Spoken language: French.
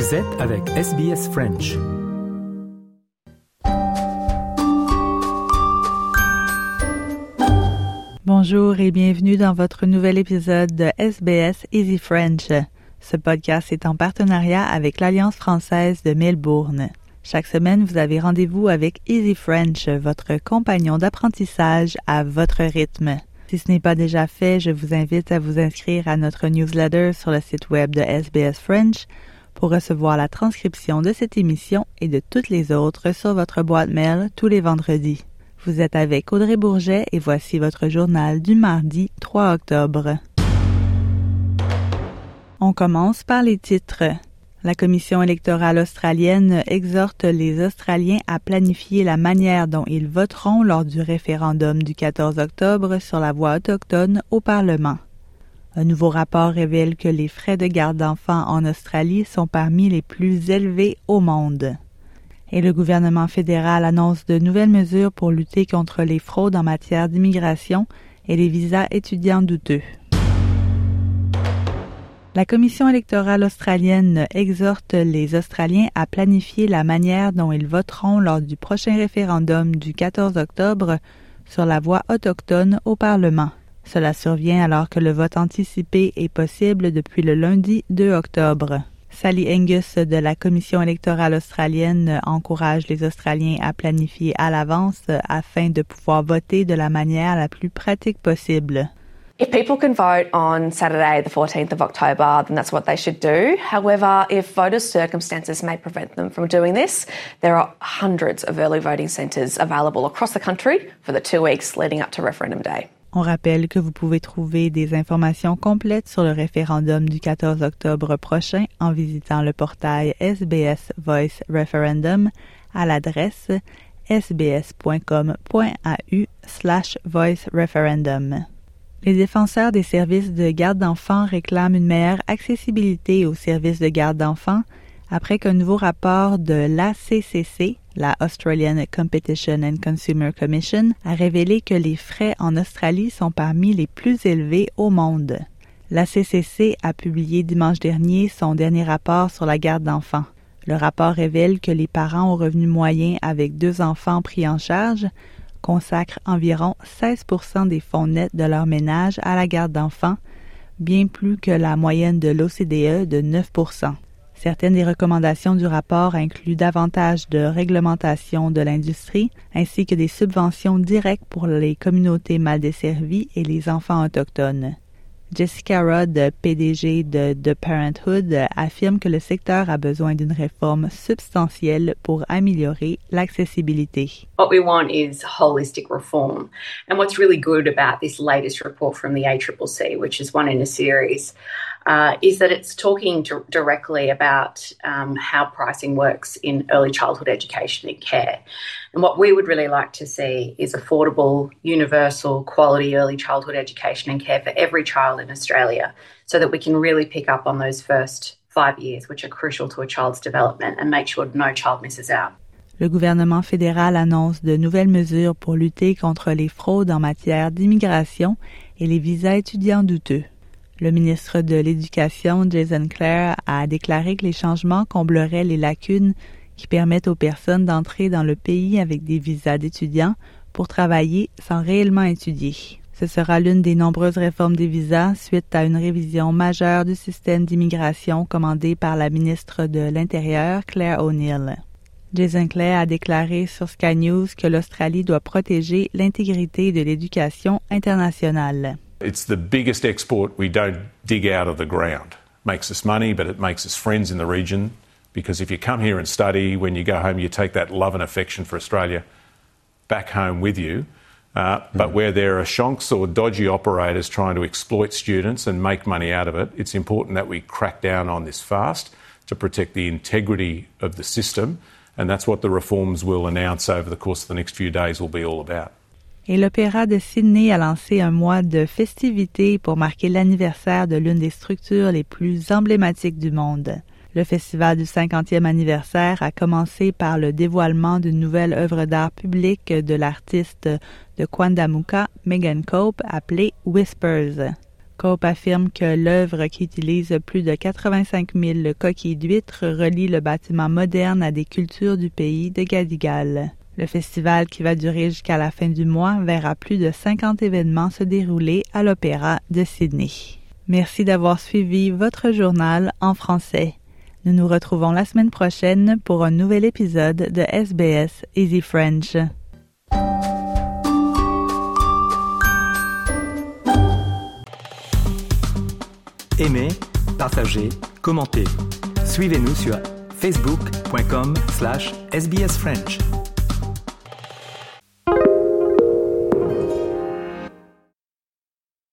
Vous êtes avec SBS French. Bonjour et bienvenue dans votre nouvel épisode de SBS Easy French. Ce podcast est en partenariat avec l'Alliance française de Melbourne. Chaque semaine, vous avez rendez-vous avec Easy French, votre compagnon d'apprentissage à votre rythme. Si ce n'est pas déjà fait, je vous invite à vous inscrire à notre newsletter sur le site web de SBS French pour recevoir la transcription de cette émission et de toutes les autres sur votre boîte mail tous les vendredis. Vous êtes avec Audrey Bourget et voici votre journal du mardi 3 octobre. On commence par les titres. La Commission électorale australienne exhorte les Australiens à planifier la manière dont ils voteront lors du référendum du 14 octobre sur la voie autochtone au Parlement. Un nouveau rapport révèle que les frais de garde d'enfants en Australie sont parmi les plus élevés au monde. Et le gouvernement fédéral annonce de nouvelles mesures pour lutter contre les fraudes en matière d'immigration et les visas étudiants douteux. La Commission électorale australienne exhorte les Australiens à planifier la manière dont ils voteront lors du prochain référendum du 14 octobre sur la voie autochtone au Parlement. Cela survient alors que le vote anticipé est possible depuis le lundi 2 octobre. Sally Angus de la Commission électorale australienne encourage les Australiens à planifier à l'avance afin de pouvoir voter de la manière la plus pratique possible. If people can vote on Saturday, the 14th of October, then that's what they should do. However, if voters' circumstances may prevent them from doing this, there are hundreds of early voting centres available across the country for the two weeks leading up to referendum day. On rappelle que vous pouvez trouver des informations complètes sur le référendum du 14 octobre prochain en visitant le portail SBS Voice Referendum à l'adresse sbs.com.au slash voice referendum. Les défenseurs des services de garde d'enfants réclament une meilleure accessibilité aux services de garde d'enfants après qu'un nouveau rapport de l'ACCC, la Australian Competition and Consumer Commission, a révélé que les frais en Australie sont parmi les plus élevés au monde. L'ACCC a publié dimanche dernier son dernier rapport sur la garde d'enfants. Le rapport révèle que les parents au revenu moyen avec deux enfants pris en charge consacrent environ 16% des fonds nets de leur ménage à la garde d'enfants, bien plus que la moyenne de l'OCDE de 9 Certaines des recommandations du rapport incluent davantage de réglementation de l'industrie ainsi que des subventions directes pour les communautés mal desservies et les enfants autochtones. Jessica Rudd, PDG de The Parenthood, affirme que le secteur a besoin d'une réforme substantielle pour améliorer l'accessibilité. What we want is holistic reform. And what's really good about this latest report from the ACCC, which is one in a series, uh, is that it's talking directly about um, how pricing works in early childhood education and care. And what we would really like to see is affordable, universal, quality early childhood education and care for every child in Australia so that we can really pick up on those first five years, which are crucial to a child's development, and make sure no child misses out. Le gouvernement fédéral annonce de nouvelles mesures pour lutter contre les fraudes en matière d'immigration et les visas étudiants douteux. Le ministre de l'Éducation, Jason Clare, a déclaré que les changements combleraient les lacunes qui permettent aux personnes d'entrer dans le pays avec des visas d'étudiants pour travailler sans réellement étudier. Ce sera l'une des nombreuses réformes des visas suite à une révision majeure du système d'immigration commandée par la ministre de l'Intérieur, Claire O'Neill. Jason Clare a déclaré sur Sky News que l'Australie doit protéger l'intégrité de l'éducation internationale. It's the biggest export we don't dig out of the ground. Makes us money, but it makes us friends in the region. Because if you come here and study, when you go home, you take that love and affection for Australia back home with you. Uh, but where there are shonks or dodgy operators trying to exploit students and make money out of it, it's important that we crack down on this fast to protect the integrity of the system. And that's what the reforms we'll announce over the course of the next few days will be all about. Et l'Opéra de Sydney a lancé un mois de festivités pour marquer l'anniversaire de l'une des structures les plus emblématiques du monde. Le festival du 50e anniversaire a commencé par le dévoilement d'une nouvelle œuvre d'art publique de l'artiste de Kwandamuka, Megan Cope, appelée Whispers. Cope affirme que l'œuvre qui utilise plus de 85 000 coquilles d'huîtres relie le bâtiment moderne à des cultures du pays de Gadigal. Le festival qui va durer jusqu'à la fin du mois verra plus de 50 événements se dérouler à l'Opéra de Sydney. Merci d'avoir suivi votre journal en français. Nous nous retrouvons la semaine prochaine pour un nouvel épisode de SBS Easy French. Aimez, partagez, commentez. Suivez-nous sur facebook.com slash.